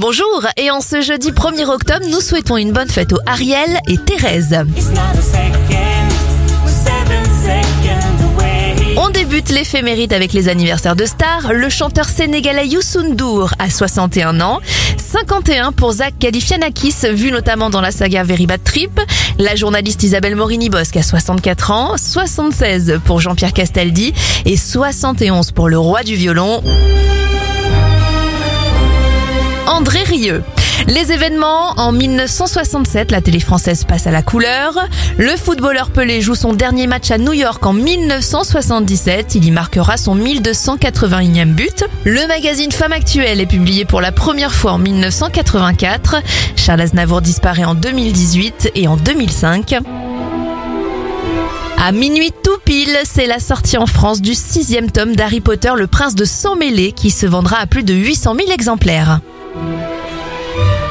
Bonjour, et en ce jeudi 1er octobre, nous souhaitons une bonne fête aux Ariel et Thérèse. On débute l'éphéméride avec les anniversaires de stars. Le chanteur sénégalais Youssou N'Dour a 61 ans. 51 pour Zach Galifianakis, vu notamment dans la saga Very Bad Trip. La journaliste Isabelle Morini-Bosque a 64 ans. 76 pour Jean-Pierre Castaldi. Et 71 pour le roi du violon. André Rieu. Les événements, en 1967, la télé française passe à la couleur. Le footballeur Pelé joue son dernier match à New York en 1977. Il y marquera son 1281e but. Le magazine Femme Actuelle est publié pour la première fois en 1984. Charles Aznavour disparaît en 2018 et en 2005. À minuit tout pile, c'est la sortie en France du sixième tome d'Harry Potter, le prince de sang mêlé, qui se vendra à plus de 800 000 exemplaires. Música